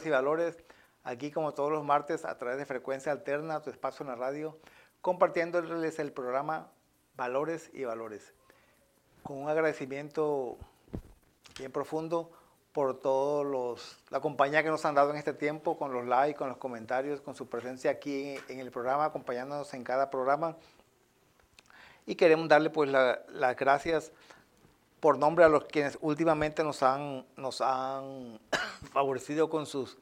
Valores y Valores. Aquí como todos los martes a través de Frecuencia Alterna, tu espacio en la radio, compartiéndoles el programa Valores y Valores. Con un agradecimiento bien profundo por todos los la compañía que nos han dado en este tiempo, con los likes, con los comentarios, con su presencia aquí en el programa, acompañándonos en cada programa. Y queremos darle pues la- las gracias por nombre a los quienes últimamente nos han, nos han favorecido con sus,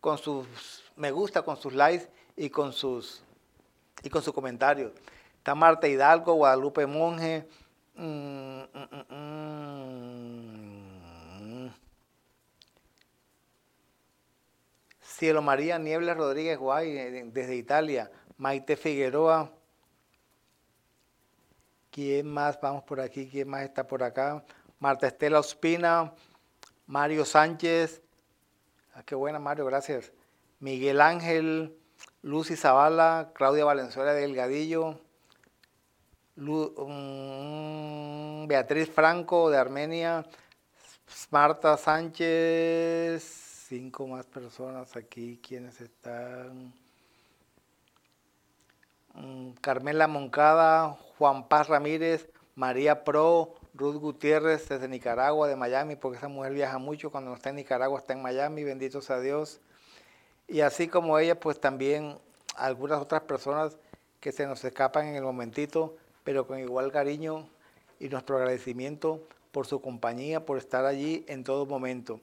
con sus me gusta, con sus likes y con sus, y con sus comentarios. Está Marta Hidalgo, Guadalupe Monje, mm, mm, mm, mm. Cielo María Niebla Rodríguez Guay, eh, desde Italia, Maite Figueroa, ¿Quién más? Vamos por aquí. ¿Quién más está por acá? Marta Estela Ospina, Mario Sánchez. Ah, qué buena, Mario, gracias. Miguel Ángel, Lucy Zavala, Claudia Valenzuela Delgadillo, mm, Beatriz Franco de Armenia, Marta Sánchez, cinco más personas aquí. ¿Quiénes están? Mm, Carmela Moncada, Juan Paz Ramírez, María Pro, Ruth Gutiérrez desde Nicaragua, de Miami, porque esa mujer viaja mucho, cuando no está en Nicaragua está en Miami, bendito sea Dios. Y así como ella, pues también algunas otras personas que se nos escapan en el momentito, pero con igual cariño y nuestro agradecimiento por su compañía, por estar allí en todo momento.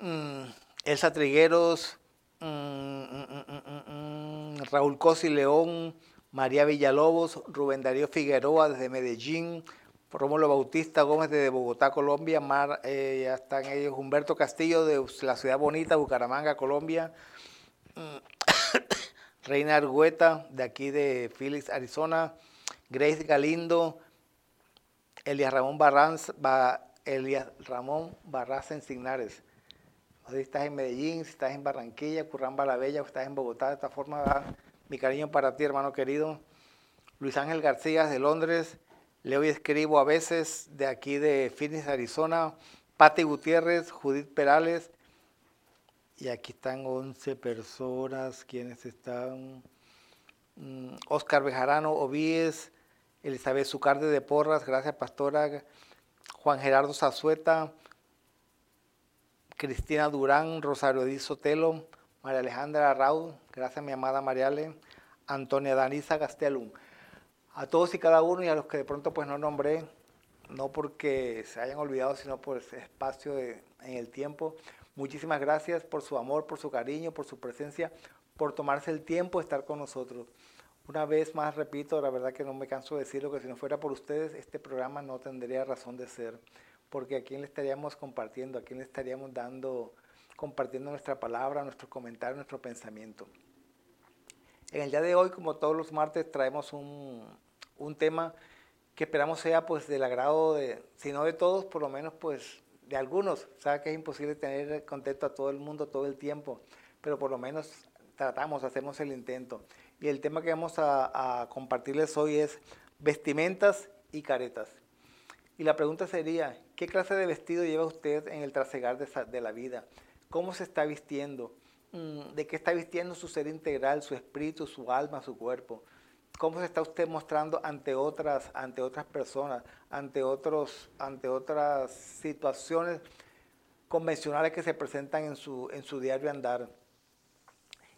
Mm, Elsa Trigueros, mm, mm, mm, mm, Raúl Cosi León, María Villalobos, Rubén Darío Figueroa desde Medellín, Rómulo Bautista Gómez desde Bogotá, Colombia, Mar, eh, ya están ellos, Humberto Castillo de la Ciudad Bonita, Bucaramanga, Colombia, Reina Argueta de aquí de Phoenix, Arizona, Grace Galindo, Elias Ramón Barranz, Ba- Elias Ramón Barraza en Signares. Si estás en Medellín, si estás en Barranquilla, la Bella, o estás en Bogotá. De esta forma, mi cariño para ti, hermano querido. Luis Ángel García de Londres. Leo y escribo a veces de aquí de Phoenix, Arizona. Pati Gutiérrez, Judith Perales. Y aquí están 11 personas. quienes están? Mm, Oscar Bejarano Ovíes. Elizabeth Zucarde de Porras. Gracias, pastora. Juan Gerardo Zazueta. Cristina Durán, Rosario Di Sotelo, María Alejandra Raúl, gracias mi amada Mariale, Antonia Danisa Gastelum. A todos y cada uno y a los que de pronto pues no nombré, no porque se hayan olvidado, sino por ese espacio en el tiempo. Muchísimas gracias por su amor, por su cariño, por su presencia, por tomarse el tiempo de estar con nosotros. Una vez más repito, la verdad que no me canso de decirlo, que si no fuera por ustedes, este programa no tendría razón de ser porque a quién le estaríamos compartiendo, a quién le estaríamos dando, compartiendo nuestra palabra, nuestros comentarios, nuestro pensamiento. En el día de hoy, como todos los martes, traemos un, un tema que esperamos sea pues del agrado de, si no de todos, por lo menos pues de algunos. Sabe que es imposible tener contento a todo el mundo todo el tiempo, pero por lo menos tratamos, hacemos el intento. Y el tema que vamos a, a compartirles hoy es vestimentas y caretas. Y la pregunta sería, ¿qué clase de vestido lleva usted en el trasegar de, de la vida? ¿Cómo se está vistiendo? Mm, ¿De qué está vistiendo su ser integral, su espíritu, su alma, su cuerpo? ¿Cómo se está usted mostrando ante otras, ante otras personas, ante, otros, ante otras situaciones convencionales que se presentan en su, en su diario andar?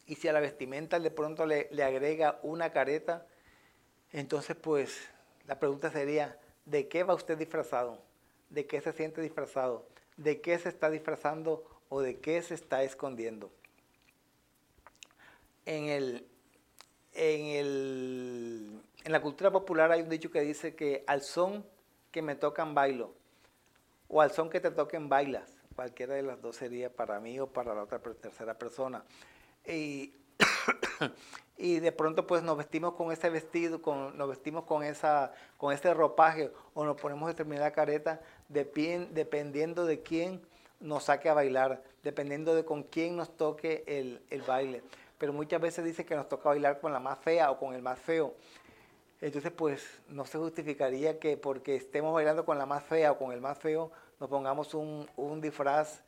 Y si a la vestimenta de pronto le, le agrega una careta, entonces pues la pregunta sería, ¿de qué va usted disfrazado? ¿De qué se siente disfrazado? ¿De qué se está disfrazando o de qué se está escondiendo? En el, en, el, en la cultura popular hay un dicho que dice que al son que me tocan bailo o al son que te toquen bailas. Cualquiera de las dos sería para mí o para la otra tercera persona. Y, y de pronto pues nos vestimos con ese vestido, con, nos vestimos con, esa, con ese ropaje o nos ponemos determinada careta dependiendo de quién nos saque a bailar, dependiendo de con quién nos toque el, el baile. Pero muchas veces dice que nos toca bailar con la más fea o con el más feo. Entonces, pues no se justificaría que porque estemos bailando con la más fea o con el más feo, nos pongamos un, disfraz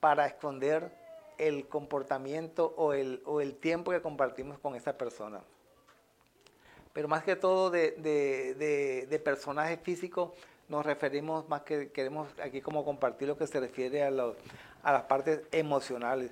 para esconder el comportamiento o el, o el, tiempo que compartimos con esa persona. Pero más que todo de, de, de, personajes físicos, nos referimos más que queremos aquí como compartir lo que se refiere a, a las partes emocionales.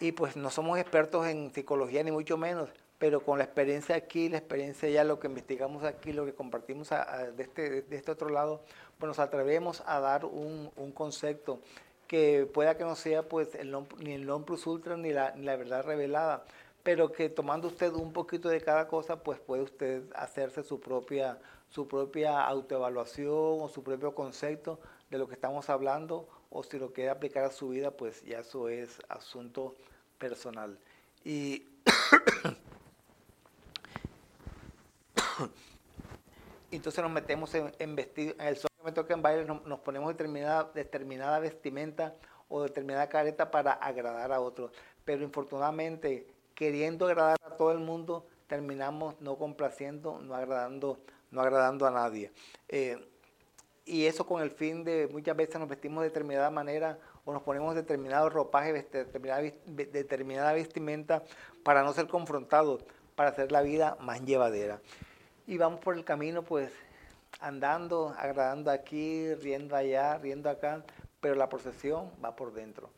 Y pues no somos expertos en psicología ni mucho menos, pero con la experiencia aquí, la experiencia ya, lo que investigamos aquí, lo que compartimos de, este, de este otro lado, pues nos atrevemos a dar un, un concepto que pueda que no sea pues el ni el non plus ultra ni la, ni la verdad revelada, pero que tomando usted un poquito de cada cosa, pues puede usted hacerse su propia, su propia autoevaluación o su propio concepto de lo que estamos hablando, o si lo quiere aplicar a su vida, pues ya eso es asunto personal. Y entonces nos metemos en, vestido, en el sol que me toca en baile, nos, ponemos determinada, determinada vestimenta o determinada careta para agradar a otros. Pero infortunadamente, queriendo agradar a todo el mundo, terminamos no complaciendo, no agradando, no agradando a nadie. Eh, y eso con el fin de muchas veces nos vestimos de determinada manera o nos ponemos determinado ropaje, determinada, vestimenta para no ser confrontados, para hacer la vida más llevadera y vamos por el camino pues andando, agradando aquí, riendo allá, riendo acá, pero la procesión va por dentro.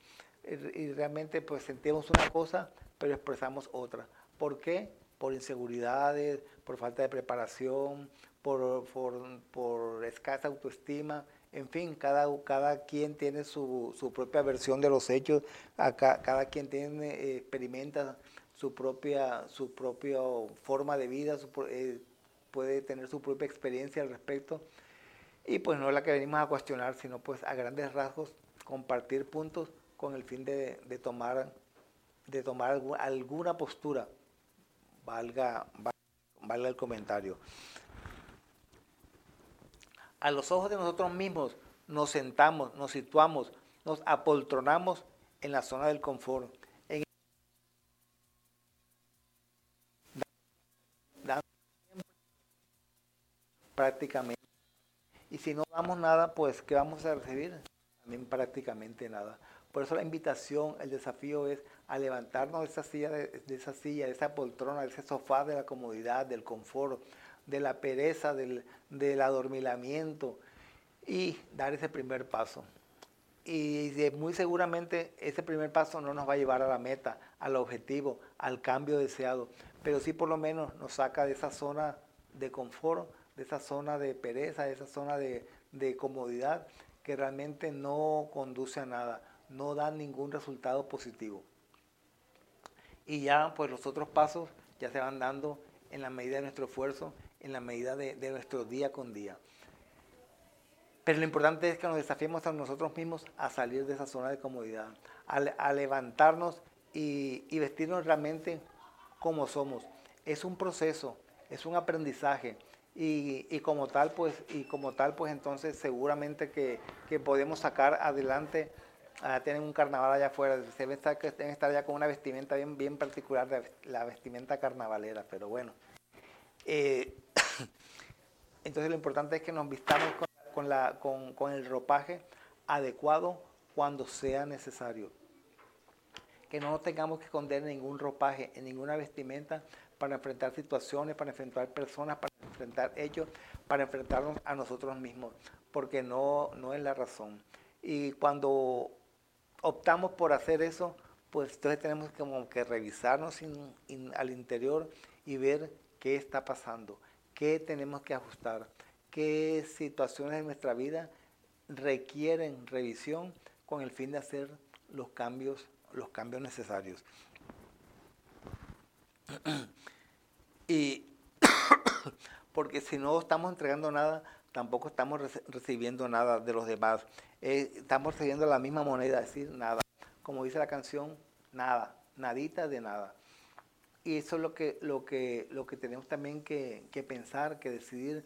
Y, realmente pues sentimos una cosa, pero expresamos otra. ¿Por qué? Por inseguridades, por falta de preparación, por, por, escasa autoestima, en fin, cada, cada quien tiene su, su propia versión de los hechos, cada, cada quien tiene, eh, experimenta su propia, su propia forma de vida, su, eh, puede tener su propia experiencia al respecto. Y pues no es la que venimos a cuestionar, sino pues a grandes rasgos compartir puntos con el fin de, tomar, de tomar alguna postura, valga, valga el comentario. A los ojos de nosotros mismos nos sentamos, nos situamos, nos apoltronamos en la zona del confort prácticamente. Y si no damos nada, pues ¿qué vamos a recibir? También prácticamente nada. Por eso la invitación, el desafío es a levantarnos de esa silla, de, esa silla, de esa poltrona, de ese sofá de la comodidad, del confort, de la pereza, del, del adormilamiento y dar ese primer paso. Y muy seguramente ese primer paso no nos va a llevar a la meta, al objetivo, al cambio deseado, pero sí por lo menos nos saca de esa zona de confort de esa zona de pereza, de esa zona de, comodidad que realmente no conduce a nada, no da ningún resultado positivo. Y ya pues los otros pasos ya se van dando en la medida de nuestro esfuerzo, en la medida de, nuestro día con día. Pero lo importante es que nos desafiemos a nosotros mismos a salir de esa zona de comodidad, a, levantarnos y, y vestirnos realmente como somos. Es un proceso, es un aprendizaje, y, como tal, pues, y como tal, pues entonces seguramente que, podemos sacar adelante, a tener un carnaval allá afuera, se debe estar, que deben estar ya con una vestimenta bien, bien particular, de la vestimenta carnavalera, pero bueno. Eh, entonces lo importante es que nos vistamos con, el ropaje adecuado cuando sea necesario. Que no tengamos que esconder ningún ropaje, en ninguna vestimenta, para enfrentar situaciones, para enfrentar personas, para enfrentar hechos, para enfrentarnos a nosotros mismos, porque no, no es la razón. Y cuando optamos por hacer eso, pues entonces tenemos como que revisarnos al interior y ver qué está pasando, qué tenemos que ajustar, qué situaciones de nuestra vida requieren revisión con el fin de hacer los cambios, los cambios necesarios. Y porque si no estamos entregando nada, tampoco estamos recibiendo nada de los demás. Eh, estamos recibiendo la misma moneda, decir, nada. Como dice la canción, nada, nadita de nada. Y eso es lo que, lo que, lo que tenemos también que, pensar, que decidir,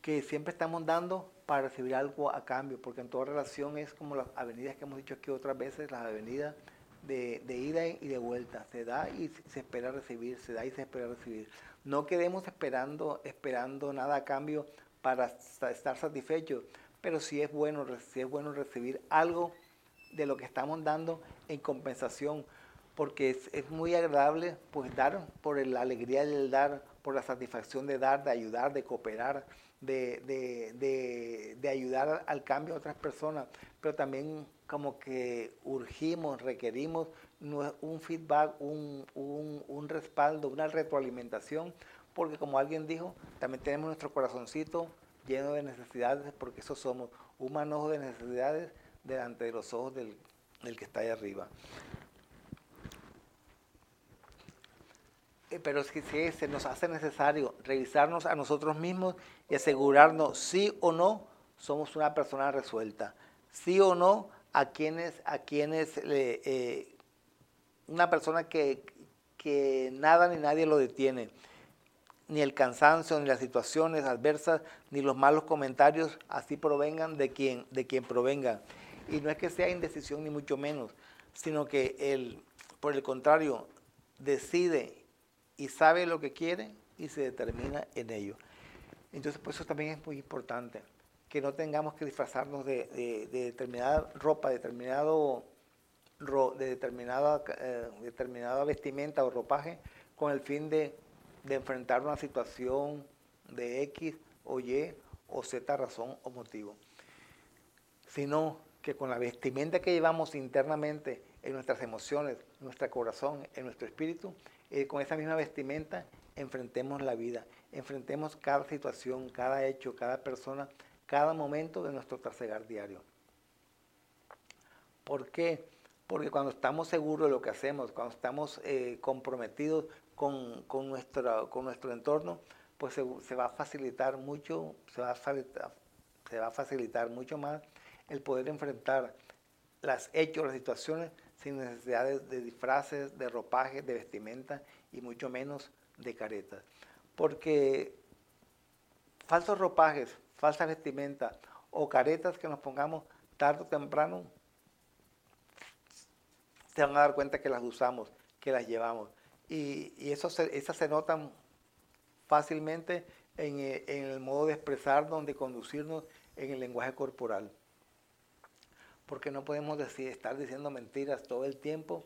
que siempre estamos dando para recibir algo a cambio, porque en toda relación es como las avenidas que hemos dicho aquí otras veces, las avenidas de, de, ida y de vuelta. Se da y se espera recibir, se da y se espera recibir. No quedemos esperando, esperando nada a cambio para estar satisfechos, pero sí es bueno, sí es bueno recibir algo de lo que estamos dando en compensación, porque es, muy agradable pues dar por la alegría del dar, por la satisfacción de dar, de ayudar, de cooperar, de, de, ayudar al cambio a otras personas, pero también como que urgimos, requerimos un feedback, un, un respaldo, una retroalimentación porque como alguien dijo, también tenemos nuestro corazoncito lleno de necesidades, porque eso somos, un manojo de necesidades delante de los ojos del, que está ahí arriba. Eh, pero si, si se nos hace necesario revisarnos a nosotros mismos y asegurarnos si o no somos una persona resuelta, sí o no a quienes, a quienes eh, una persona que, que nada ni nadie lo detiene ni el cansancio, ni las situaciones adversas, ni los malos comentarios, así provengan de quien, de quien provengan. Y no es que sea indecisión ni mucho menos, sino que él, por el contrario, decide y sabe lo que quiere y se determina en ello. Entonces, pues eso también es muy importante, que no tengamos que disfrazarnos de, determinada ropa, determinado, de determinada, eh, determinada vestimenta o ropaje con el fin de de enfrentar una situación de X o Y o Z razón o motivo, sino que con la vestimenta que llevamos internamente en nuestras emociones, en nuestro corazón, en nuestro espíritu, eh, con esa misma vestimenta enfrentemos la vida, enfrentemos cada situación, cada hecho, cada persona, cada momento de nuestro trasegar diario. ¿Por qué? Porque cuando estamos seguros de lo que hacemos, cuando estamos eh, comprometidos con, con, con nuestro entorno, pues se, va a facilitar mucho, se va a se va a facilitar mucho más el poder enfrentar las hechos, las situaciones sin necesidad de, disfraces, de ropaje, de vestimenta y mucho menos de caretas. Porque falsos ropajes, falsas vestimentas o caretas que nos pongamos tarde o temprano, se van a dar cuenta que las usamos, que las llevamos. Y, eso esas se notan fácilmente eh, en, el modo de expresarnos, de conducirnos en el lenguaje corporal. Porque no podemos decir, estar diciendo mentiras todo el tiempo,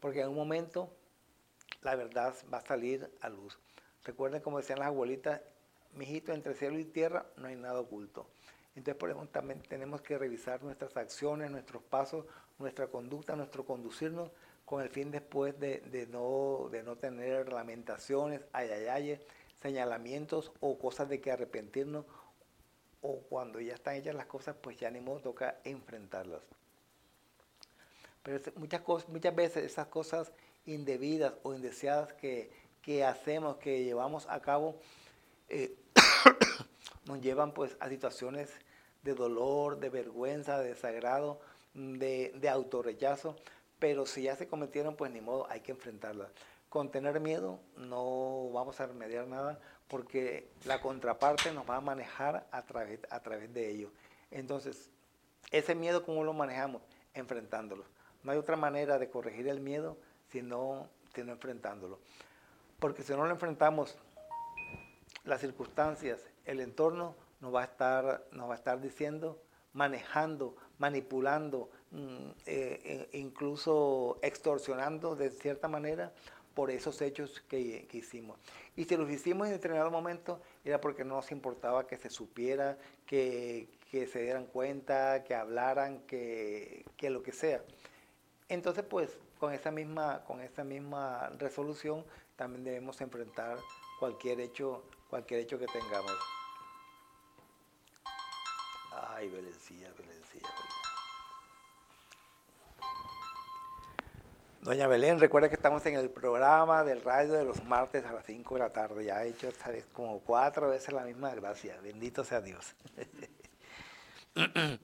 porque en un momento la verdad va a salir a luz. Recuerden como decían las abuelitas, mijito, entre cielo y tierra no hay nada oculto. Entonces por eso también tenemos que revisar nuestras acciones, nuestros pasos, nuestra conducta, nuestro conducirnos con el fin después de, no, de no tener lamentaciones, ayayayes, señalamientos o cosas de que arrepentirnos o cuando ya están hechas las cosas, pues ya ni modo toca enfrentarlas. Pero muchas, cosas, muchas veces esas cosas indebidas o indeseadas que, hacemos, que llevamos a cabo, eh, nos llevan pues a situaciones de dolor, de vergüenza, de desagrado, de, de autorrechazo, pero si ya se cometieron, pues ni modo, hay que enfrentarlas. Con tener miedo no vamos a remediar nada porque la contraparte nos va a manejar a través, a través de ello. Entonces, ese miedo, ¿cómo lo manejamos? Enfrentándolo. No hay otra manera de corregir el miedo sino, sino enfrentándolo. Porque si no lo enfrentamos, las circunstancias, el entorno nos va a estar, nos va a estar diciendo, manejando, manipulando, Mm, eh, eh, incluso extorsionando de cierta manera por esos hechos que, hicimos. Y si los hicimos en determinado momento era porque no nos importaba que se supiera, que, se dieran cuenta, que hablaran, que, lo que sea. Entonces, pues, con esa misma, con esa misma resolución también debemos enfrentar cualquier hecho, cualquier hecho que tengamos. Ay, Belencilla, Belencilla. Doña Belén, recuerda que estamos en el programa del radio de los martes a las 5 de la tarde. Ya he hecho como cuatro veces la misma gracia. Bendito sea Dios.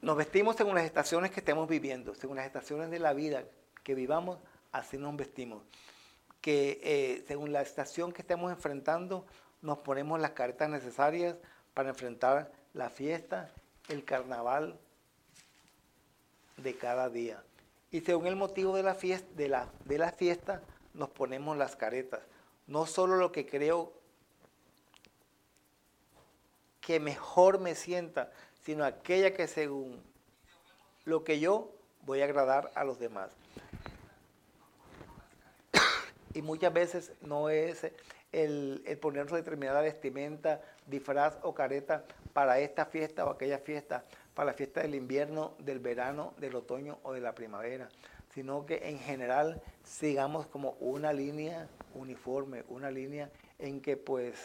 Nos vestimos según las estaciones que estemos viviendo, según las estaciones de la vida que vivamos, así nos vestimos. Que eh, según la estación que estemos enfrentando, nos ponemos las caretas necesarias para enfrentar la fiesta, el carnaval de cada día. Y según el motivo de la fiesta, de la, de la fiesta nos ponemos las caretas. No solo lo que creo que mejor me sienta, sino aquella que según lo que yo voy a agradar a los demás. Y muchas veces no es el, el ponernos determinada vestimenta, disfraz o careta para esta fiesta o aquella fiesta, para la fiesta del invierno, del verano, del otoño o de la primavera, sino que en general sigamos como una línea uniforme, una línea en que pues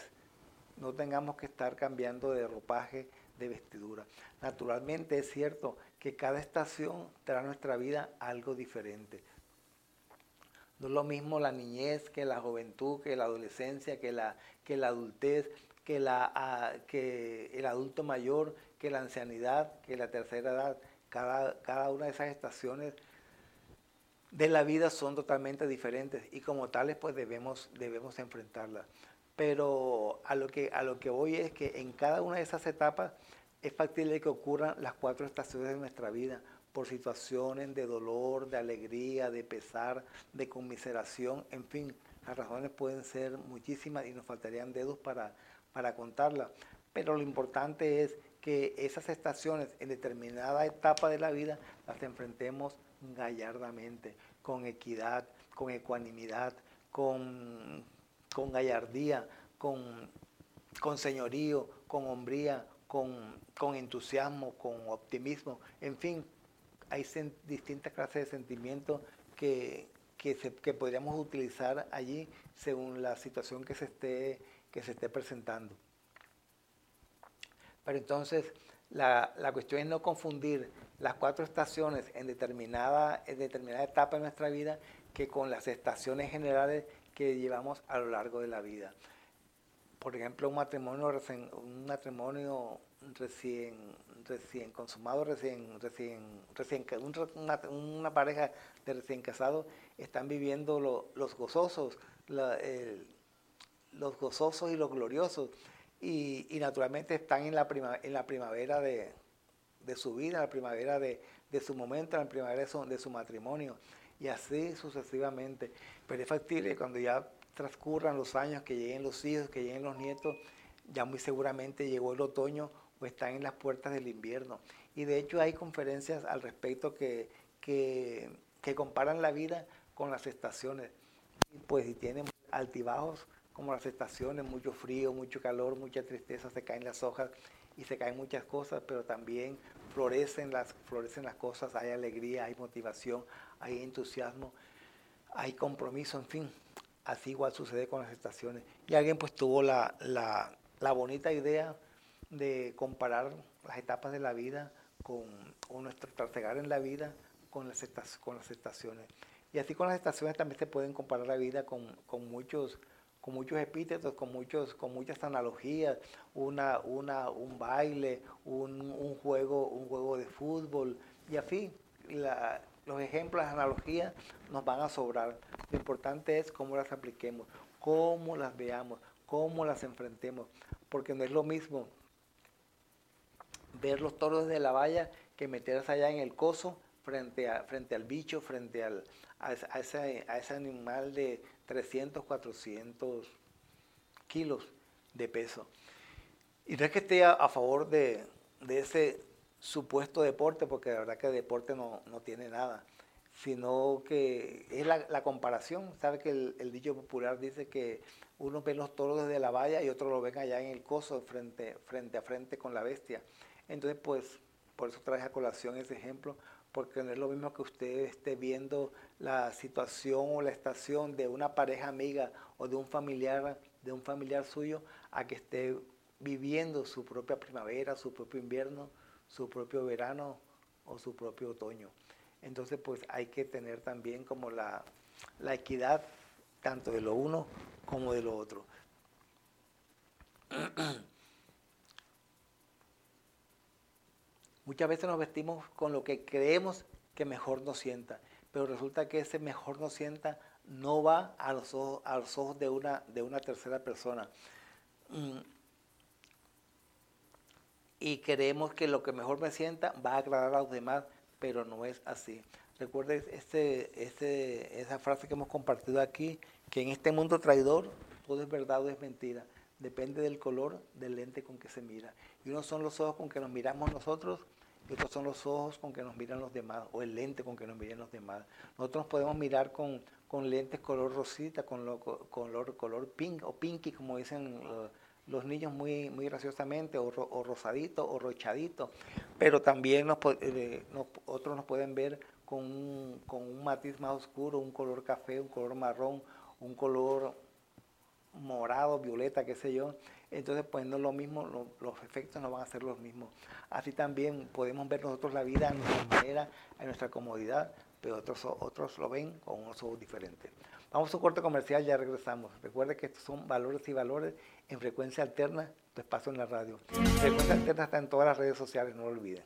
no tengamos que estar cambiando de ropaje, de vestidura. Naturalmente es cierto que cada estación trae a nuestra vida algo diferente. No es lo mismo la niñez que la juventud, que la adolescencia, que la, que la adultez, que, la, ah, que el adulto mayor, que la ancianidad, que la tercera edad, cada, cada una de esas estaciones de la vida son totalmente diferentes y como tales pues debemos, debemos enfrentarlas. Pero a lo, que, a lo que voy es que en cada una de esas etapas es factible que ocurran las cuatro estaciones de nuestra vida por situaciones de dolor, de alegría, de pesar, de conmiseración, en fin, las razones pueden ser muchísimas y nos faltarían dedos para, para contarlas. Pero lo importante es que esas estaciones en determinada etapa de la vida las enfrentemos gallardamente, con equidad, con ecuanimidad, con, con gallardía, con, con señorío, con hombría, con, con, entusiasmo, con optimismo, en fin, hay distintas clases de sentimientos que, que, que, podríamos utilizar allí según la situación que se esté, que se esté presentando. Pero entonces la, cuestión es no confundir las cuatro estaciones en determinada, en determinada etapa de nuestra vida que con las estaciones generales que llevamos a lo largo de la vida. Por ejemplo, un matrimonio recién, un matrimonio recién, consumado, recién, recién, recién una, una, pareja de recién casados están viviendo los gozosos, los gozosos y los gloriosos y, naturalmente están en la, primavera de, su vida, la primavera de, su momento, en la primavera de su, de su, matrimonio, y así sucesivamente. Pero es factible cuando ya transcurran los años, que lleguen los hijos, que lleguen los nietos, ya muy seguramente llegó el otoño o están en las puertas del invierno. Y de hecho hay conferencias al respecto que, que, que comparan la vida con las estaciones. Pues si tienen altibajos, como las estaciones, mucho frío, mucho calor, mucha tristeza, se caen las hojas y se caen muchas cosas, pero también florecen las, florecen las cosas, hay alegría, hay motivación, hay entusiasmo, hay compromiso, en fin. Así igual sucede con las estaciones. Y alguien pues tuvo la, bonita idea de comparar las etapas de la vida con, nuestro trasegar en la vida con las, con las estaciones. Y así con las estaciones también se pueden comparar la vida con, con muchos con muchos epítetos, con, muchos, con muchas analogías, una, una, un baile, un, juego, un juego de fútbol, y así, los ejemplos, las analogías nos van a sobrar. Lo importante es cómo las apliquemos, cómo las veamos, cómo las enfrentemos, porque no es lo mismo ver los toros de la valla que meterse allá en el coso frente, a, frente al bicho, frente al, a, ese, a ese animal de 300, 400 kilos de peso. Y no es que esté a, favor de, ese supuesto deporte, porque la verdad que el deporte no, tiene nada, sino que es la, comparación. Sabe que el, dicho popular dice que uno ve los toros desde la valla y otro lo ven allá en el coso, frente, frente a frente con la bestia. Entonces, pues, por eso traje a colación ese ejemplo, porque no es lo mismo que usted esté viendo la situación o la estación de una pareja amiga o de un familiar, de un familiar suyo, a que esté viviendo su propia primavera, su propio invierno, su propio verano o su propio otoño. Entonces, pues hay que tener también como la, la equidad tanto de lo uno como de lo otro. Muchas veces nos vestimos con lo que creemos que mejor nos sienta, pero resulta que ese mejor nos sienta no va a los ojos, de, una, tercera persona. Mm. Y creemos que lo que mejor me sienta va a agradar a los demás, pero no es así. Recuerde este, este, esa frase que hemos compartido aquí, que en este mundo traidor todo es verdad o es mentira. Depende del color del lente con que se mira. Y unos son los ojos con que nos miramos nosotros y otros son los ojos con que nos miran los demás, o el lente con que nos miran los demás. Nosotros podemos mirar con, con lentes color rosita, con lo, color, color pink o pinky, como dicen los niños muy, muy graciosamente, o, rosadito o rochadito. Pero también eh, otros nos pueden ver con con un matiz más oscuro, un color café, un color marrón, un color morado, violeta, qué sé yo. Entonces, pues no es lo mismo, los efectos no van a ser los mismos. Así también podemos ver nosotros la vida a nuestra manera, a nuestra comodidad, pero otros, otros lo ven con unos ojos diferentes. Vamos a un corte comercial, ya regresamos. Recuerde que estos son valores y valores en frecuencia alterna, tu espacio en la radio. Frecuencia alterna está en todas las redes sociales, no lo olviden.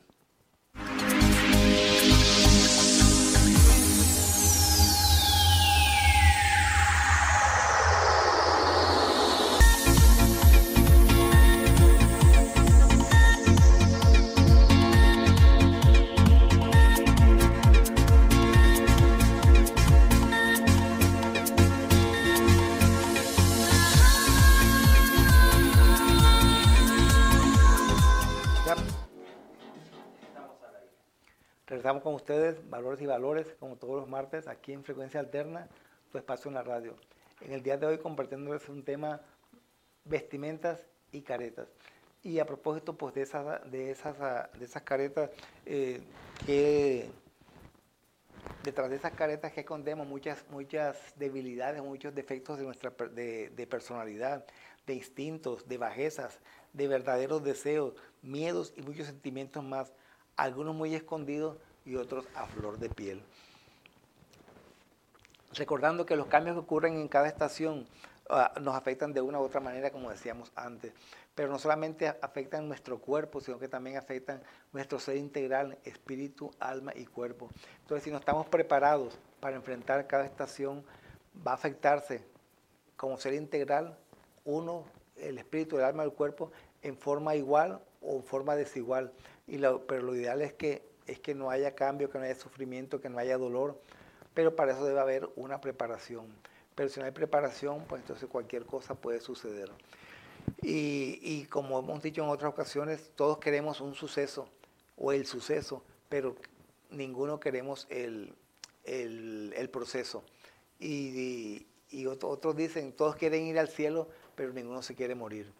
Regresamos con ustedes, Valores y Valores, como todos los martes, aquí en Frecuencia Alterna, tu espacio en la radio. En el día de hoy compartiéndoles un tema vestimentas y caretas. Y a propósito pues, de, esas, de, esas, de esas caretas, eh, que detrás de esas caretas que escondemos muchas, muchas debilidades, muchos defectos de nuestra de, de personalidad, de instintos, de bajezas, de verdaderos deseos, miedos y muchos sentimientos más, algunos muy escondidos y otros a flor de piel. Recordando que los cambios que ocurren en cada estación ah, nos afectan de una u otra manera, como decíamos antes, pero no solamente afectan nuestro cuerpo, sino que también afectan nuestro ser integral, espíritu, alma y cuerpo. Entonces, si no estamos preparados para enfrentar cada estación, va a afectarse como ser integral uno, el espíritu, el alma, el cuerpo, en forma igual o en forma desigual. Y pero lo ideal es que es que no haya cambio, que no haya sufrimiento, que no haya dolor, pero para eso debe haber una preparación. Pero si no hay preparación, pues entonces cualquier cosa puede suceder. Y, como hemos dicho en otras ocasiones, todos queremos un suceso o el suceso, pero ninguno queremos el, proceso. Y, y otros dicen, todos quieren ir al cielo, pero ninguno se quiere morir.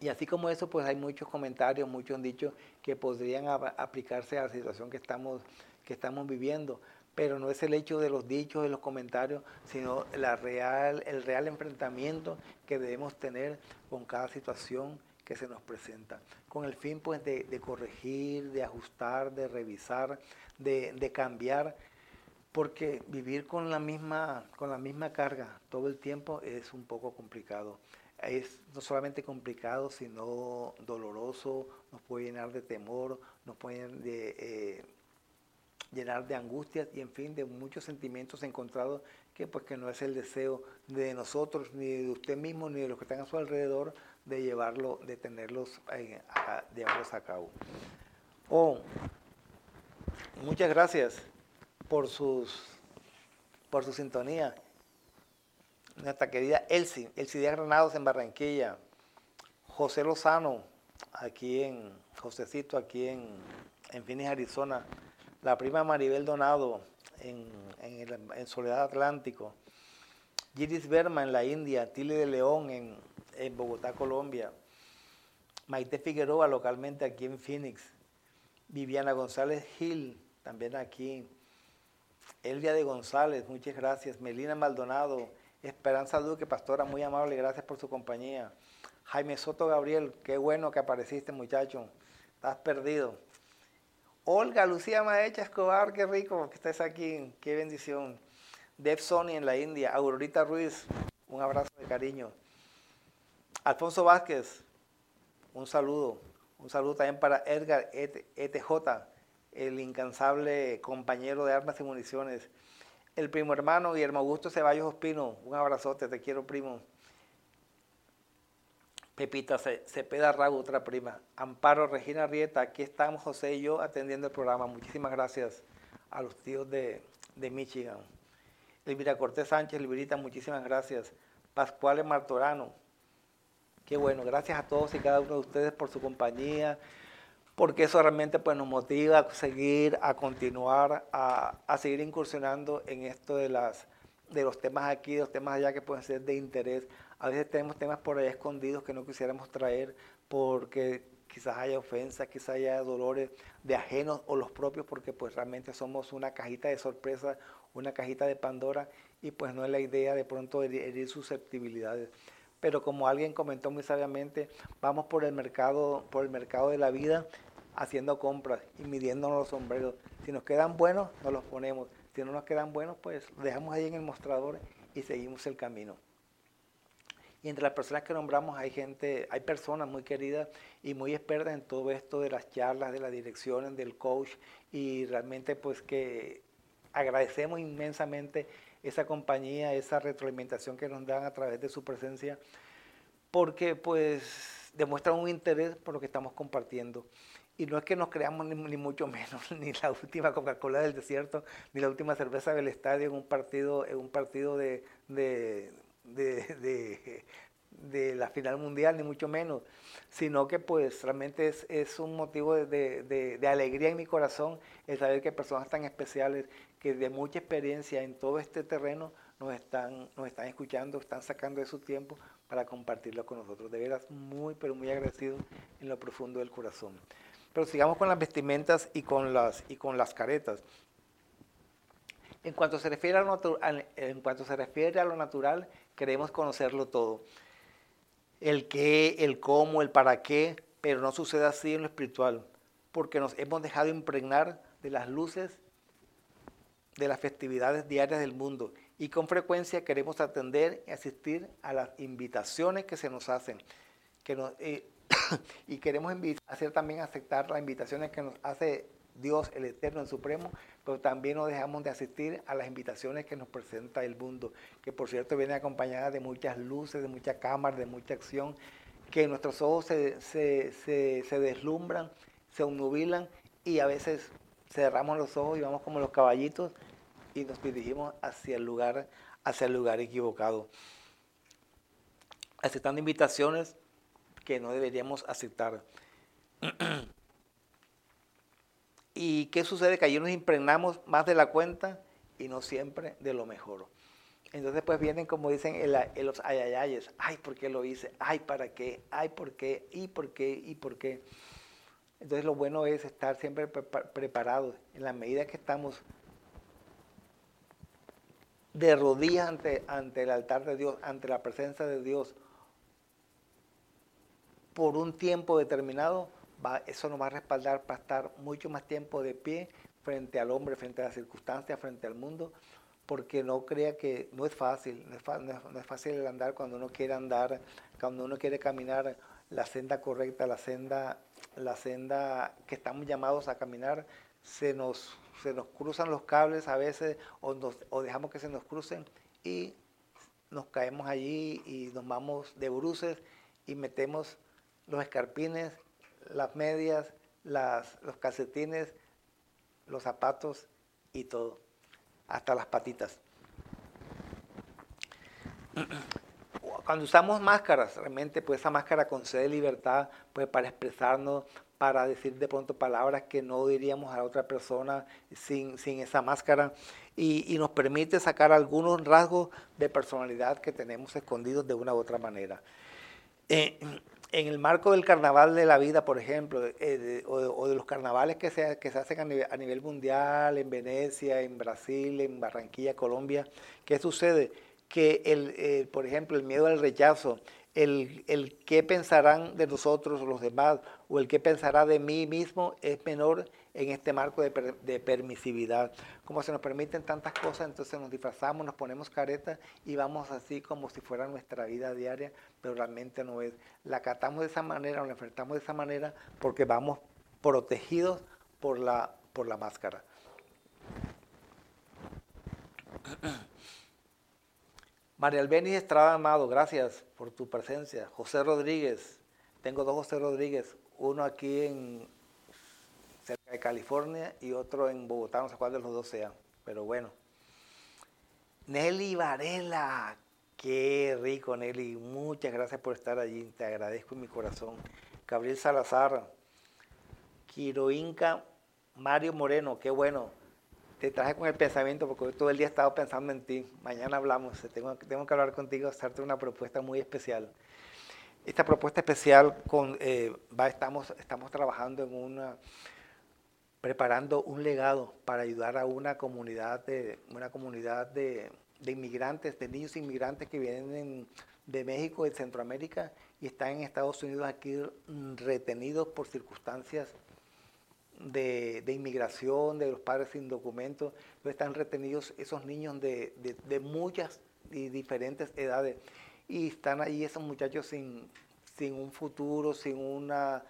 Y así como eso, pues hay muchos comentarios, muchos han dicho que podrían aplicarse a la situación que estamos, que estamos viviendo. Pero no es el hecho de los dichos, de los comentarios, sino la real, el real enfrentamiento que debemos tener con cada situación que se nos presenta, con el fin pues de, corregir, de ajustar, de revisar, de, de, cambiar, porque vivir con la, misma, con la misma carga todo el tiempo es un poco complicado es no solamente complicado, sino doloroso, nos puede llenar de temor, nos puede eh, llenar de angustias y en fin de muchos sentimientos encontrados que pues que no es el deseo de nosotros, ni de usted mismo, ni de los que están a su alrededor de llevarlo, de tenerlos, eh, llevarlos a cabo. Oh, muchas gracias por sus por su sintonía nuestra querida Elsie, Elsie Díaz Granados en Barranquilla, José Lozano, aquí en, Josecito, aquí en, en Phoenix, Arizona, la prima Maribel Donado en, en, Soledad Atlántico, Giris Berma en la India, Tile de León en, en Bogotá, Colombia, Maite Figueroa localmente aquí en Phoenix, Viviana González Gil, también aquí, Elvia de González, muchas gracias, Melina Maldonado, Esperanza Duque, pastora, muy amable, gracias por su compañía. Jaime Soto Gabriel, qué bueno que apareciste, muchacho. Estás perdido. Olga Lucía Maecha Escobar, qué rico que estés aquí, qué bendición. Dev Sony en la India, Aurorita Ruiz, un abrazo de cariño. Alfonso Vázquez, un saludo. Un saludo también para Edgar ETJ, el incansable compañero de armas y municiones. El primo hermano Guillermo Augusto Ceballos Ospino, un abrazote, te quiero primo. Pepita Cepeda Rago, otra prima. Amparo Regina Rieta, aquí estamos José y yo atendiendo el programa. Muchísimas gracias a los tíos de, de Michigan. Elvira Cortés Sánchez, Elvirita, muchísimas gracias. Pascual Martorano, qué bueno, gracias a todos y cada uno de ustedes por su compañía, porque eso realmente pues, nos motiva a seguir, a continuar, a, a seguir incursionando en esto de, las, de los temas aquí, de los temas allá que pueden ser de interés a veces tenemos temas por ahí escondidos que no quisiéramos traer porque quizás haya ofensas, quizás haya dolores de ajenos o los propios, porque pues realmente somos una cajita de sorpresa, una cajita de Pandora, y pues no es la idea de pronto herir susceptibilidades. Pero como alguien comentó muy sabiamente, vamos por el mercado, por el mercado de la vida haciendo compras y midiéndonos los sombreros. Si nos quedan buenos, nos los ponemos. Si no nos quedan buenos, pues los dejamos ahí en el mostrador y seguimos el camino. Y entre las personas que nombramos hay gente, hay personas muy queridas y muy expertas en todo esto de las charlas, de las direcciones, del coach y realmente pues que agradecemos inmensamente esa compañía, esa retroalimentación que nos dan a través de su presencia porque pues demuestran un interés por lo que estamos compartiendo. Y no es que nos creamos ni, mucho menos, ni la última Coca-Cola del desierto, ni la última cerveza del estadio en un partido, en un partido de de, la final mundial, ni mucho menos, sino que pues realmente es, es un motivo de, de, alegría en mi corazón el saber que personas tan especiales, que de mucha experiencia en todo este terreno, nos están, nos están escuchando, están sacando de su tiempo para compartirlo con nosotros. De veras, muy, pero muy agradecido en lo profundo del corazón. Pero sigamos con las vestimentas y con las, y con las caretas. En cuanto se refiere a lo, en cuanto se refiere a lo natural, queremos conocerlo todo. El qué, el cómo, el para qué, pero no sucede así en lo espiritual, porque nos hemos dejado impregnar de las luces de las festividades diarias del mundo y con frecuencia queremos atender y asistir a las invitaciones que se nos hacen. Que eh, y queremos hacer también aceptar las invitaciones que nos hace Dios el Eterno, el Supremo, pero también nos dejamos de asistir a las invitaciones que nos presenta el mundo, que por cierto viene acompañada de muchas luces, de mucha cámara, de mucha acción, que nuestros ojos se, se, deslumbran, se obnubilan y a veces cerramos los ojos y vamos como los caballitos y nos dirigimos hacia el lugar, hacia el lugar equivocado. Aceptando invitaciones que no deberíamos aceptar. ¿Y qué sucede? Que allí nos impregnamos más de la cuenta y no siempre de lo mejor. Entonces pues vienen como dicen en, los ayayayes, ay, ¿por qué lo hice? Ay, ¿para qué? Ay, ¿por qué? ¿Y por qué? ¿Y por qué? Entonces lo bueno es estar siempre preparados en la medida que estamos de rodillas ante, ante el altar de Dios, ante la presencia de Dios, por un tiempo determinado, eso nos va a respaldar para estar mucho más tiempo de pie frente al hombre, frente a las circunstancias, frente al mundo, porque no crea que no es fácil, no es, fácil el andar cuando uno quiere andar, cuando uno quiere caminar la senda correcta, la senda, la senda que estamos llamados a caminar, se nos, se nos cruzan los cables a veces o, o dejamos que se nos crucen y nos caemos allí y nos vamos de bruces y metemos los escarpines las medias, los calcetines, los zapatos y todo, hasta las patitas. Cuando usamos máscaras, realmente pues esa máscara concede libertad pues para expresarnos, para decir de pronto palabras que no diríamos a otra persona sin, esa máscara y, nos permite sacar algunos rasgos de personalidad que tenemos escondidos de una u otra manera. Eh, en el marco del carnaval de la vida, por ejemplo, eh, o, de los carnavales que se, hacen a nivel, mundial, en Venecia, en Brasil, en Barranquilla, Colombia, ¿qué sucede? Que, el, por ejemplo, el miedo al rechazo, el, el qué pensarán de nosotros los demás, o el qué pensará de mí mismo es menor en este marco de, permisividad. Como se nos permiten tantas cosas, entonces nos disfrazamos, nos ponemos caretas y vamos así como si fuera nuestra vida diaria, pero realmente no es. La catamos de esa manera, o la enfrentamos de esa manera porque vamos protegidos por la, por la máscara. María Albeni Estrada Amado, gracias por tu presencia. José Rodríguez, tengo dos José Rodríguez, uno aquí en de California y otro en Bogotá, no sé cuál de los dos sea, pero bueno. Nelly Varela, qué rico Nelly, muchas gracias por estar allí, te agradezco en mi corazón. Gabriel Salazar, Quiro Inca, Mario Moreno, qué bueno te traje con el pensamiento porque hoy todo el día he estado pensando en ti. Mañana hablamos, tengo, tengo que hablar contigo, hacerte una propuesta muy especial. Esta propuesta especial, con, eh, va, estamos, estamos trabajando en una, preparando un legado para ayudar a una comunidad de, una comunidad de, de inmigrantes, de niños inmigrantes que vienen de México y Centroamérica y están en Estados Unidos aquí retenidos por circunstancias de, inmigración, de los padres sin documentos, están retenidos esos niños de, muchas y diferentes edades. Y están ahí esos muchachos sin, sin un futuro, sin una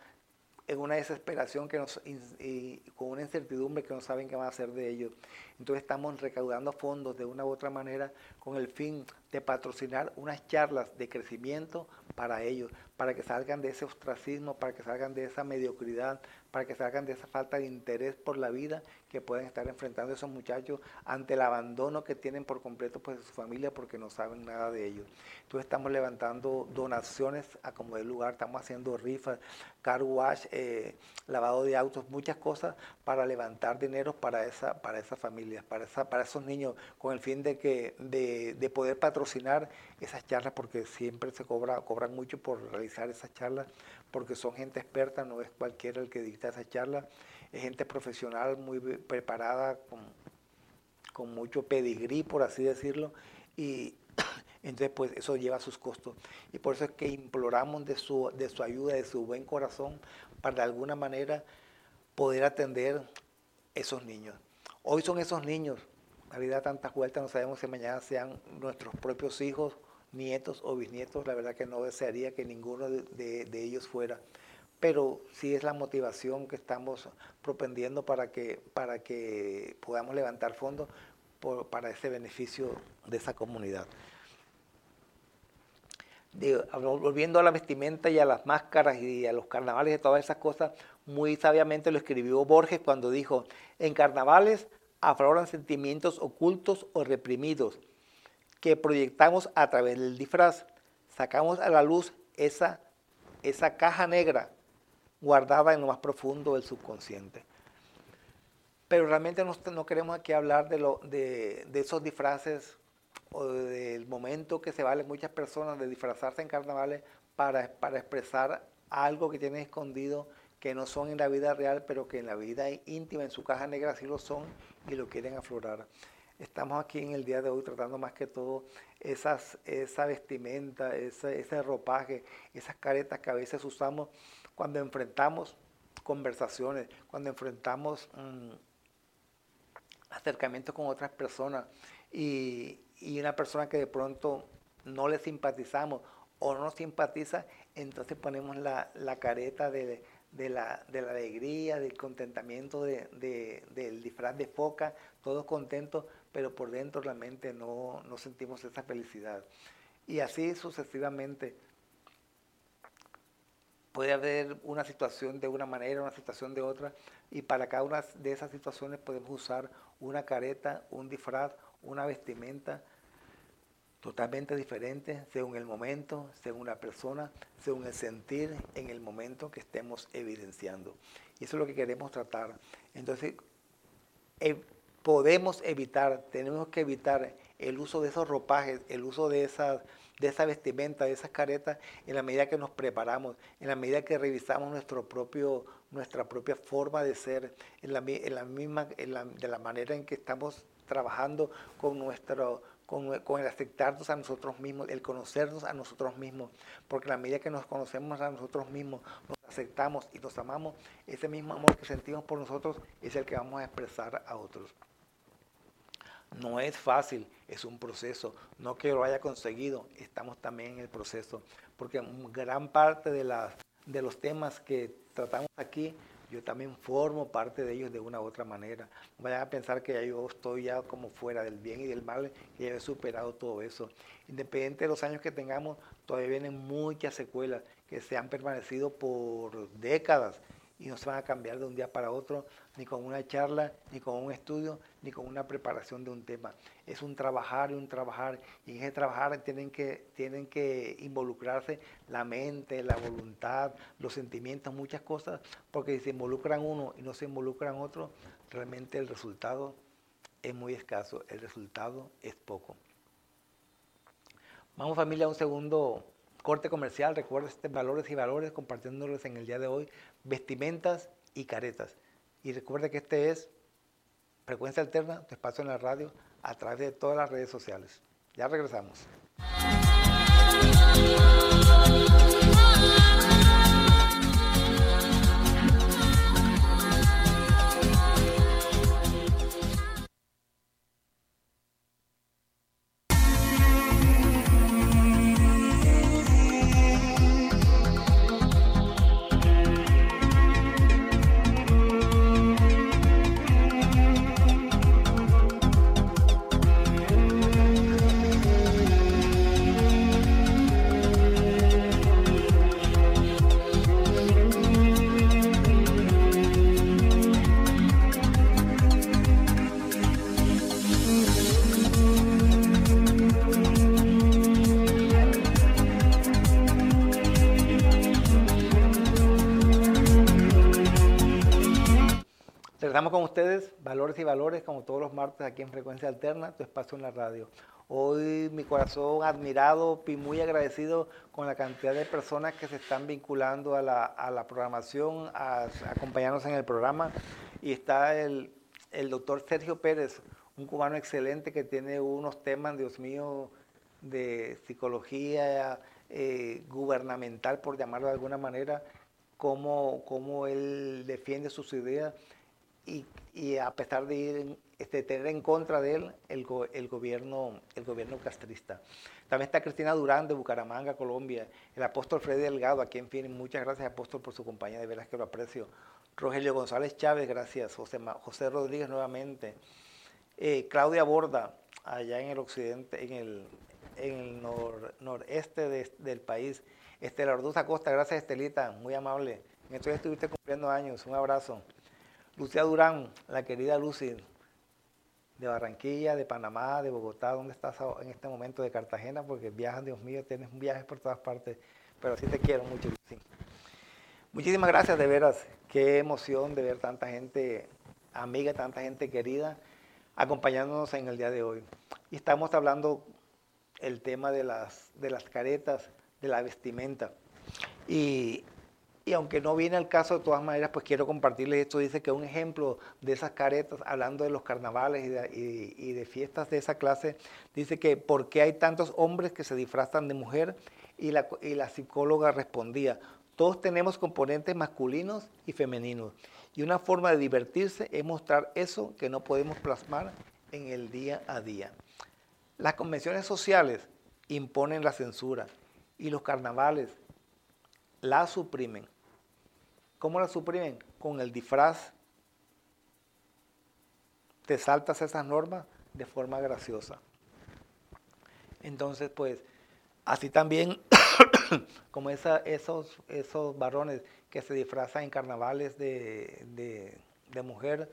en una desesperación que nos, y con una incertidumbre que no saben qué van a hacer de ellos. Entonces estamos recaudando fondos de una u otra manera con el fin de patrocinar unas charlas de crecimiento para ellos, para que salgan de ese ostracismo, para que salgan de esa mediocridad, para que salgan de esa falta de interés por la vida que pueden estar enfrentando esos muchachos ante el abandono que tienen por completo pues, de su familia porque no saben nada de ellos. Entonces estamos levantando donaciones a como de lugar, estamos haciendo rifas, car wash, eh, lavado de autos, muchas cosas para levantar dinero para esa, para esa familia, para, esa, para esos niños, con el fin de, que, de, de poder patrocinar esas charlas porque siempre se cobra, cobran mucho por realizar esas charlas porque son gente experta, no es cualquiera el que dicta esa charla, es gente profesional muy preparada, con, con mucho pedigrí, por así decirlo, y entonces pues eso lleva sus costos. Y por eso es que imploramos de su, de su ayuda, de su buen corazón, para de alguna manera poder atender esos niños. Hoy son esos niños, la vida tantas vueltas, no sabemos si mañana sean nuestros propios hijos nietos o bisnietos, la verdad que no desearía que ninguno de, ellos fuera. Pero sí es la motivación que estamos propendiendo para que, para que podamos levantar fondos para ese beneficio de esa comunidad. volviendo a la vestimenta y a las máscaras y a los carnavales y todas esas cosas, muy sabiamente lo escribió Borges cuando dijo, en carnavales afloran sentimientos ocultos o reprimidos, que proyectamos a través del disfraz. Sacamos a la luz esa, esa caja negra guardada en lo más profundo del subconsciente. Pero realmente no, queremos aquí hablar de, lo, de, esos disfraces o del momento que se valen muchas personas de disfrazarse en carnavales para, para expresar algo que tienen escondido que no son en la vida real, pero que en la vida íntima, en su caja negra sí lo son y lo quieren aflorar. Estamos aquí en el día de hoy tratando más que todo esas, esa vestimenta, ese, ropaje, esas caretas que a veces usamos cuando enfrentamos conversaciones, cuando enfrentamos mm, acercamientos con otras personas y, una persona que de pronto no le simpatizamos o no nos simpatiza, entonces ponemos la, careta de, la, alegría, del contentamiento del disfraz de foca, todos contentos, pero por dentro realmente no, no sentimos esa felicidad. Y así sucesivamente puede haber una situación de una manera, una situación de otra, y para cada una de esas situaciones podemos usar una careta, un disfraz, una vestimenta totalmente diferente según el momento, según la persona, según el sentir en el momento que estemos evidenciando. Y eso es lo que queremos tratar. Entonces, eh, podemos evitar, tenemos que evitar el uso de esos ropajes, el uso de esas de esa vestimenta, de esas caretas, en la medida que nos preparamos, en la medida que revisamos nuestro propio, nuestra propia forma de ser, en la, misma, de la manera en que estamos trabajando con nuestro, con, con, el aceptarnos a nosotros mismos, el conocernos a nosotros mismos, porque en la medida que nos conocemos a nosotros mismos, nos aceptamos y nos amamos, ese mismo amor que sentimos por nosotros es el que vamos a expresar a otros. No es fácil, es un proceso. No que lo haya conseguido, estamos también en el proceso. Porque gran parte de, los temas que tratamos aquí, yo también formo parte de ellos de una u otra manera. Vayan a pensar que yo estoy ya como fuera del bien y del mal, que ya he superado todo eso. Independiente de los años que tengamos, todavía vienen muchas secuelas que se han permanecido por décadas y no se van a cambiar de un día para otro, ni con una charla, ni con un estudio, ni con una preparación de un tema. Es un trabajar y un trabajar, y en ese trabajar tienen que, tienen que involucrarse la mente, la voluntad, los sentimientos, muchas cosas, porque si se involucran uno y no se involucran otro, realmente el resultado es muy escaso, el resultado es poco. Vamos familia a un segundo corte comercial, recuerda este valores y valores compartiéndolos en el día de hoy, vestimentas y caretas. Y recuerda que este es Frecuencia Alterna, tu espacio en la radio, a través de todas las redes sociales. Ya regresamos. Valores como todos los martes aquí en Frecuencia Alterna, tu espacio en la radio. Hoy mi corazón admirado y muy agradecido con la cantidad de personas que se están vinculando a la, programación, a, acompañarnos en el programa. Y está el, doctor Sergio Pérez, un cubano excelente que tiene unos temas, Dios mío, de psicología eh, gubernamental, por llamarlo de alguna manera, cómo, cómo él defiende sus ideas y, a pesar de este, tener en contra de él el, gobierno, el gobierno castrista. También está Cristina Durán de Bucaramanga, Colombia, el apóstol Freddy Delgado, a quien fin, muchas gracias apóstol por su compañía, de veras que lo aprecio. Rogelio González Chávez, gracias. José, José Rodríguez nuevamente. Eh, Claudia Borda, allá en el occidente, en el, en noreste del país. Estela Orduza Costa, gracias Estelita, muy amable. En días estuviste cumpliendo años, un abrazo. Lucía Durán, la querida Lucy, de Barranquilla, de Panamá, de Bogotá, ¿dónde estás en este momento? De Cartagena, porque viajas, Dios mío, tienes viajes por todas partes, pero sí te quiero mucho, Lucy. Muchísimas gracias, de veras. Qué emoción de ver tanta gente amiga, tanta gente querida, acompañándonos en el día de hoy. Y estamos hablando el tema de las, de las caretas, de la vestimenta. Y y aunque no viene al caso de todas maneras, pues quiero compartirles esto. Dice que un ejemplo de esas caretas, hablando de los carnavales y de, fiestas de esa clase, dice que ¿por qué hay tantos hombres que se disfrazan de mujer? Y la, y la psicóloga respondía, todos tenemos componentes masculinos y femeninos. Y una forma de divertirse es mostrar eso que no podemos plasmar en el día a día. Las convenciones sociales imponen la censura y los carnavales la suprimen. ¿Cómo la suprimen? Con el disfraz. Te saltas esas normas de forma graciosa. Entonces, pues, así también como esos, esos varones que se disfrazan en carnavales de, de, de mujer,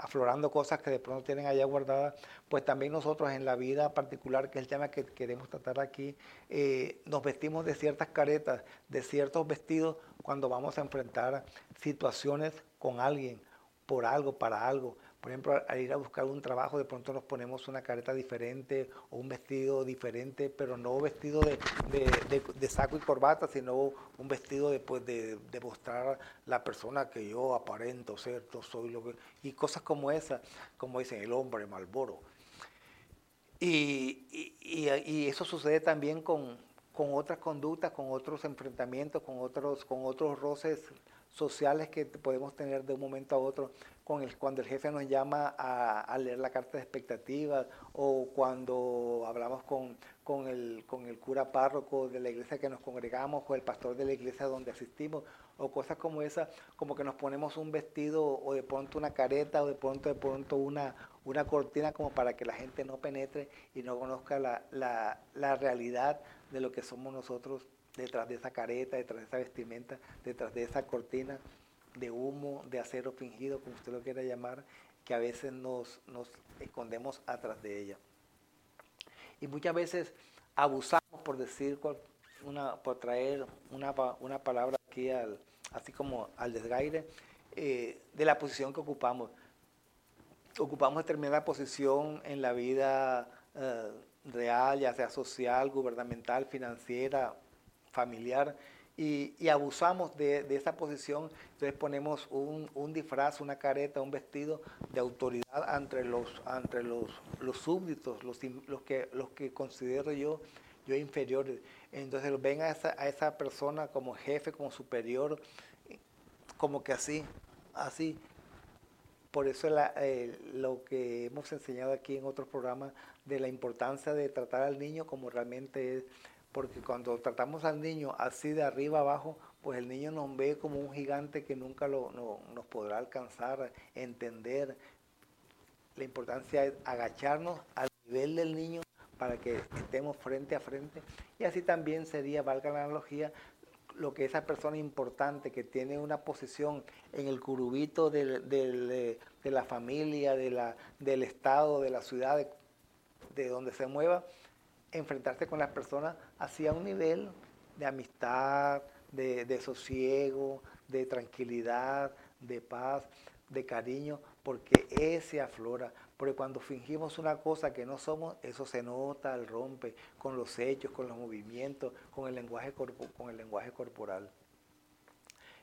aflorando cosas que de pronto tienen allá guardadas, pues también nosotros en la vida particular, que es el tema que queremos tratar aquí, eh, nos vestimos de ciertas caretas, de ciertos vestidos cuando vamos a enfrentar situaciones con alguien, por algo, para algo. Por ejemplo, al ir a buscar un trabajo, de pronto nos ponemos una careta diferente o un vestido diferente, pero no vestido de, saco y corbata, sino un vestido de, pues, de, mostrar la persona que yo aparento ser, yo soy lo que... Y cosas como esas, como dicen el hombre Malboro. Y, y, eso sucede también con, con otras conductas, con otros enfrentamientos, con otros, con otros roces sociales que podemos tener de un momento a otro, cuando el jefe nos llama a, leer la carta de expectativas o cuando hablamos con, con, el, con el cura párroco de la iglesia que nos congregamos o el pastor de la iglesia donde asistimos o cosas como esas, como que nos ponemos un vestido o de pronto una careta o de pronto de pronto una, una cortina como para que la gente no penetre y no conozca la, la, la realidad de lo que somos nosotros detrás de esa careta, detrás de esa vestimenta, detrás de esa cortina de humo, de acero fingido, como usted lo quiera llamar, que a veces nos, nos escondemos atrás de ella. Y muchas veces abusamos, por decir, una, por traer una, una palabra aquí, al, así como al desgaire, eh, de la posición que ocupamos. Ocupamos determinada posición en la vida eh, real, ya sea social, gubernamental, financiera, familiar, y, abusamos de, esa posición, entonces ponemos un, disfraz, una careta, un vestido de autoridad entre los, entre los, súbditos, los, que, los que considero yo, yo inferiores. Entonces ven a esa, a esa persona como jefe, como superior, como que así, así. Por eso eh, lo que hemos enseñado aquí en otros programas de la importancia de tratar al niño como realmente es porque cuando tratamos al niño así de arriba abajo, pues el niño nos ve como un gigante que nunca lo, nos podrá alcanzar, entender. La importancia es agacharnos al nivel del niño para que estemos frente a frente. Y así también sería, valga la analogía, lo que esa persona importante que tiene una posición en el curubito de la familia, de la, del estado, de la ciudad, de donde se mueva, enfrentarse con las personas hacia un nivel de amistad, de, sosiego, de tranquilidad, de paz, de cariño, porque ese aflora. Porque cuando fingimos una cosa que no somos, eso se nota al rompe con los hechos, con los movimientos, con el lenguaje, con el lenguaje corporal.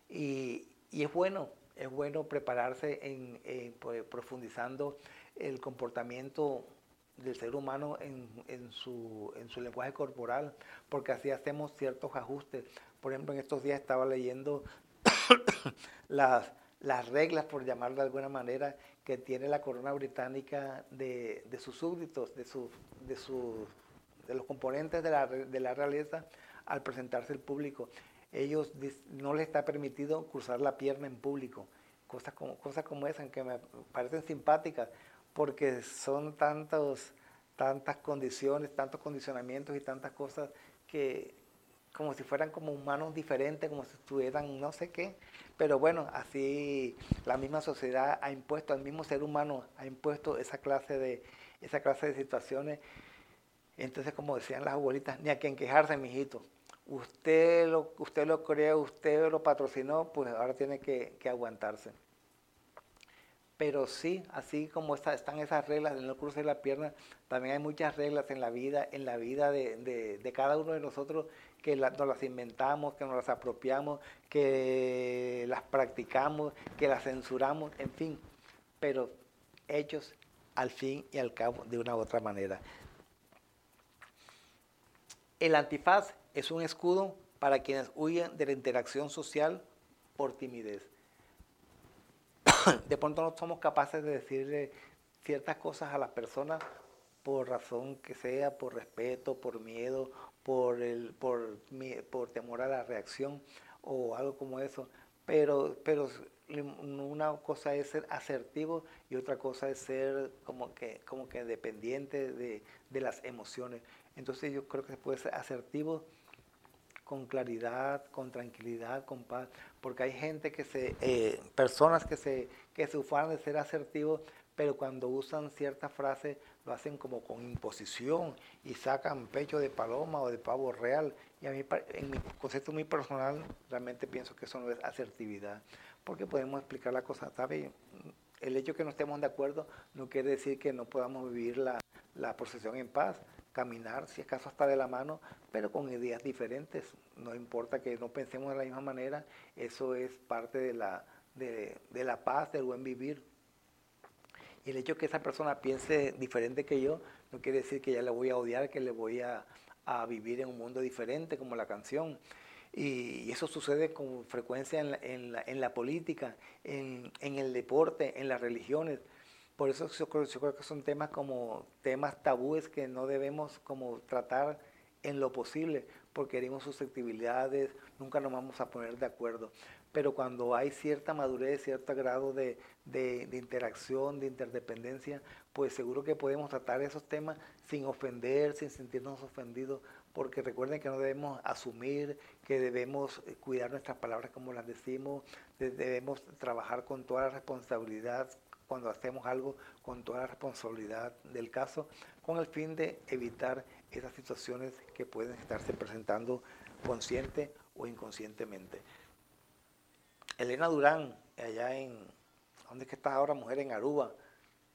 Y, es bueno, es bueno prepararse en, pues, profundizando el comportamiento del ser humano en, su, en su lenguaje corporal, porque así hacemos ciertos ajustes. Por ejemplo, en estos días estaba leyendo las, las reglas, por llamarlo de alguna manera, que tiene la corona británica de, sus súbditos, de, sus, de, sus, de los componentes de la, de la realeza al presentarse al público. Ellos no les está permitido cruzar la pierna en público. Cosas como, cosas como esas que me parecen simpáticas, porque son tantos, tantas condiciones, tantos condicionamientos y tantas cosas que como si fueran como humanos diferentes, como si estuvieran no sé qué. Pero bueno, así la misma sociedad ha impuesto, al mismo ser humano ha impuesto esa clase de, esa clase de situaciones. Entonces, como decían las abuelitas, ni a quien quejarse, mijito. Usted lo, usted lo creó, usted lo patrocinó, pues ahora tiene que aguantarse pero sí, así como están esas reglas de no cruzar la pierna, también hay muchas reglas en la vida, en la vida de, cada uno de nosotros que nos las inventamos, que nos las apropiamos, que las practicamos, que las censuramos, en fin, pero hechos al fin y al cabo de una u otra manera. El antifaz es un escudo para quienes huyen de la interacción social por timidez de pronto no somos capaces de decirle ciertas cosas a las personas por razón que sea, por respeto, por miedo, por, el, por, por temor a la reacción o algo como eso. Pero, pero una cosa es ser asertivo y otra cosa es ser como que, como que dependiente de, de las emociones. Entonces yo creo que se puede ser asertivo con claridad, con tranquilidad, con paz, porque hay gente que se, eh, personas que se, que se ufanan de ser asertivos, pero cuando usan ciertas frases lo hacen como con imposición y sacan pecho de paloma o de pavo real. Y a mí, en mi concepto muy personal, realmente pienso que eso no es asertividad, porque podemos explicar la cosa, ¿sabe? El hecho de que no estemos de acuerdo no quiere decir que no podamos vivir la, la procesión en paz caminar, si acaso hasta de la mano, pero con ideas diferentes. No importa que no pensemos de la misma manera, eso es parte de la, de, la paz, del buen vivir. Y el hecho de que esa persona piense diferente que yo, no quiere decir que ya le voy a odiar, que le voy a, a vivir en un mundo diferente como la canción. Y eso sucede con frecuencia en la, en la, política, en, en, el deporte, en las religiones. Por eso yo creo, yo creo, que son temas como temas tabúes que no debemos como tratar en lo posible, porque herimos susceptibilidades, nunca nos vamos a poner de acuerdo. Pero cuando hay cierta madurez, cierto grado de, de, interacción, de interdependencia, pues seguro que podemos tratar esos temas sin ofender, sin sentirnos ofendidos, porque recuerden que no debemos asumir, que debemos eh, cuidar nuestras palabras como las decimos, debemos trabajar con toda la responsabilidad cuando hacemos algo, con toda la responsabilidad del caso, con el fin de evitar esas situaciones que pueden estarse presentando consciente o inconscientemente. Elena Durán, allá en, ¿dónde es que estás ahora, mujer? En Aruba,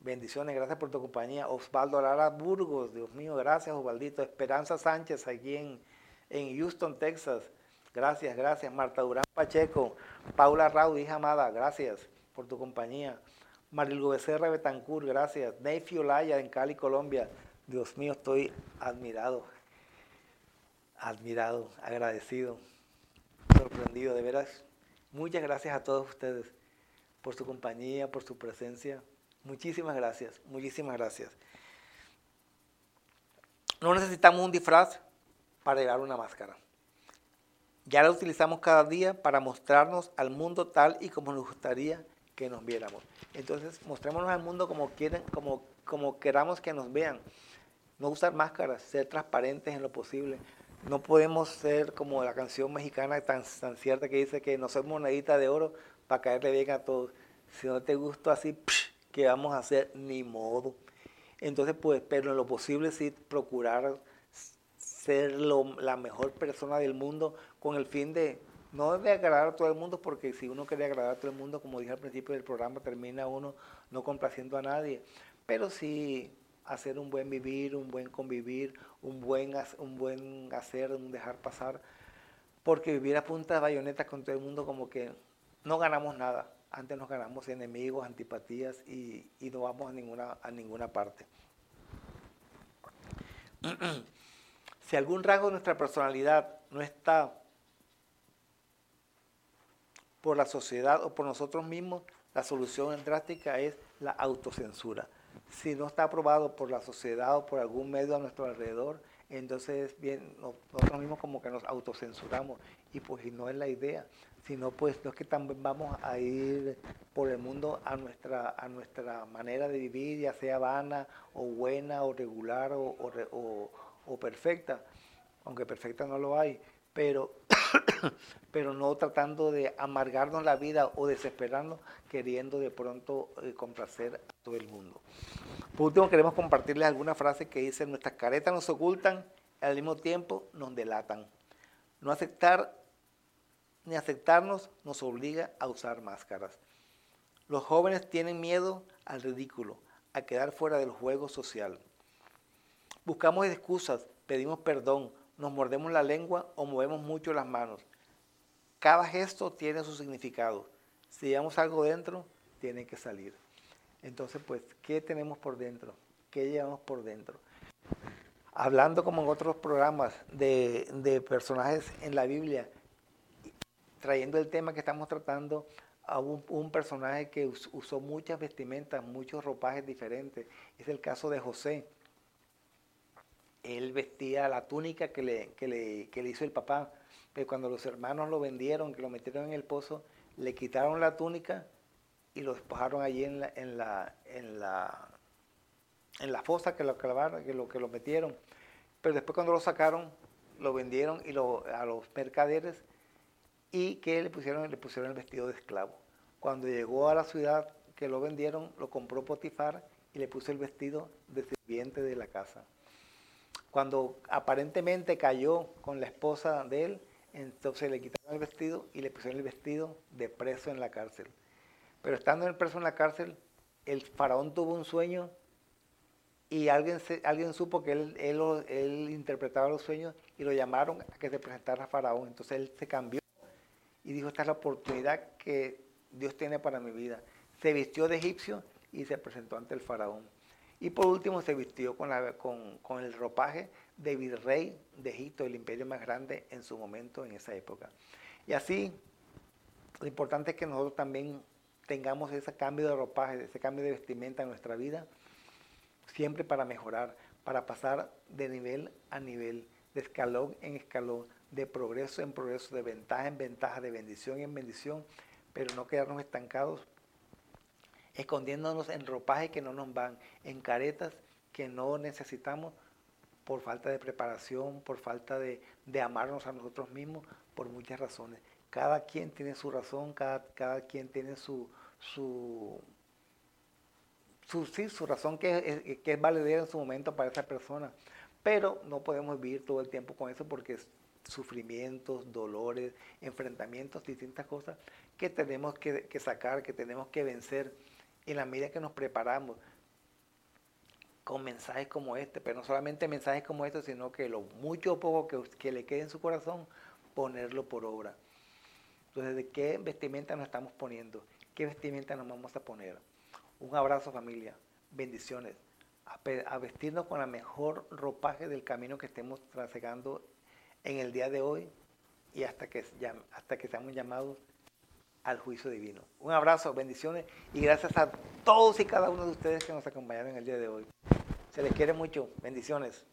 Bendiciones, gracias por tu compañía. Osvaldo Lara Burgos, Dios mío, gracias Osvaldito. Esperanza Sánchez, aquí en, en Houston, Texas. Gracias, gracias. Marta Durán Pacheco, Paula Raúl, hija amada, gracias por tu compañía. Marilgo Becerra Betancur, gracias. Neyfi Olaya en Cali, Colombia. Dios mío, estoy admirado, admirado, agradecido, sorprendido, de veras. Muchas gracias a todos ustedes por su compañía, por su presencia. Muchísimas gracias, muchísimas gracias. No necesitamos un disfraz para llevar una máscara. Ya la utilizamos cada día para mostrarnos al mundo tal y como nos gustaría que nos viéramos. Entonces, mostrémonos al mundo como quieren, como, como queramos que nos vean. No usar máscaras, ser transparentes en lo posible. No podemos ser como la canción mexicana tan, tan cierta que dice que no somos monedita de oro para caerle bien a todos. Si no te gusta así, que vamos a hacer ni modo. Entonces, pues, pero en lo posible sí procurar ser la mejor persona del mundo con el fin de, no de agradar a todo el mundo, porque si uno quiere agradar a todo el mundo, como dije al principio del programa, termina uno no complaciendo a nadie, pero sí hacer un buen vivir, un buen convivir, un buen, un buen hacer, un dejar pasar, porque vivir a punta de bayonetas con todo el mundo como que no ganamos nada. Antes nos ganamos enemigos, antipatías y, no vamos a ninguna, a ninguna parte. si algún rasgo de nuestra personalidad no está por la sociedad o por nosotros mismos, la solución drástica es la autocensura. Si no está aprobado por la sociedad o por algún medio a nuestro alrededor, entonces bien, nosotros mismos como que nos autocensuramos y pues no es la idea sino pues no es que también vamos a ir por el mundo a nuestra, a nuestra manera de vivir, ya sea vana o buena o regular o, o, perfecta, aunque perfecta no lo hay, pero, pero no tratando de amargarnos la vida o desesperarnos queriendo de pronto eh, complacer a todo el mundo. Por último, queremos compartirles alguna frase que dice, nuestras caretas nos ocultan, al mismo tiempo nos delatan. No aceptar ni aceptarnos nos obliga a usar máscaras. Los jóvenes tienen miedo al ridículo, a quedar fuera del juego social. Buscamos excusas, pedimos perdón, nos mordemos la lengua o movemos mucho las manos. Cada gesto tiene su significado. Si llevamos algo dentro, tiene que salir. Entonces, pues, ¿qué tenemos por dentro? ¿Qué llevamos por dentro? Hablando como en otros programas de, de personajes en la Biblia, trayendo el tema que estamos tratando a un, personaje que usó muchas vestimentas, muchos ropajes diferentes. Es el caso de José. Él vestía la túnica que le, le, le hizo el papá, pero cuando los hermanos lo vendieron, que lo metieron en el pozo, le quitaron la túnica y lo despojaron allí en la, en la, en la, en la fosa que lo clavaron, que lo, que lo metieron. Pero después cuando lo sacaron, lo vendieron y lo, a los mercaderes y que le pusieron, le pusieron el vestido de esclavo. Cuando llegó a la ciudad que lo vendieron, lo compró Potifar y le puso el vestido de sirviente de la casa. Cuando aparentemente cayó con la esposa de él, entonces le quitaron el vestido y le pusieron el vestido de preso en la cárcel. Pero estando en el preso en la cárcel, el faraón tuvo un sueño y alguien, alguien supo que él, él, él interpretaba los sueños y lo llamaron a que se presentara a faraón. Entonces él se cambió y dijo, esta es la oportunidad que Dios tiene para mi vida. Se vistió de egipcio y se presentó ante el faraón. Y por último se vistió con, el ropaje de virrey de Egipto, el imperio más grande en su momento, en esa época. Y así, lo importante es que nosotros también tengamos ese cambio de ropaje, ese cambio de vestimenta en nuestra vida, siempre para mejorar, para pasar de nivel a nivel, de escalón en escalón, de progreso en progreso, de ventaja en ventaja, de bendición en bendición, pero no quedarnos estancados, escondiéndonos en ropaje que no nos van, en caretas que no necesitamos por falta de preparación, por falta de, amarnos a nosotros mismos, por muchas razones. Cada quien tiene su razón, cada, cada quien tiene su, su, su, sí, su razón que es, que es valedera en su momento para esa persona. Pero no podemos vivir todo el tiempo con eso porque es sufrimientos, dolores, enfrentamientos, distintas cosas que tenemos que sacar, que tenemos que vencer en la medida que nos preparamos con mensajes como este, pero no solamente mensajes como este, sino que lo mucho o poco que, que le quede en su corazón, ponerlo por obra. Entonces, ¿de qué vestimenta nos estamos poniendo? ¿Qué vestimenta nos vamos a poner? Un abrazo familia, bendiciones, a, vestirnos con la mejor ropaje del camino que estemos trasegando en el día de hoy y hasta que, hasta que seamos llamados al juicio divino. Un abrazo, bendiciones y gracias a todos y cada uno de ustedes que nos acompañaron el día de hoy. Se les quiere mucho. Bendiciones.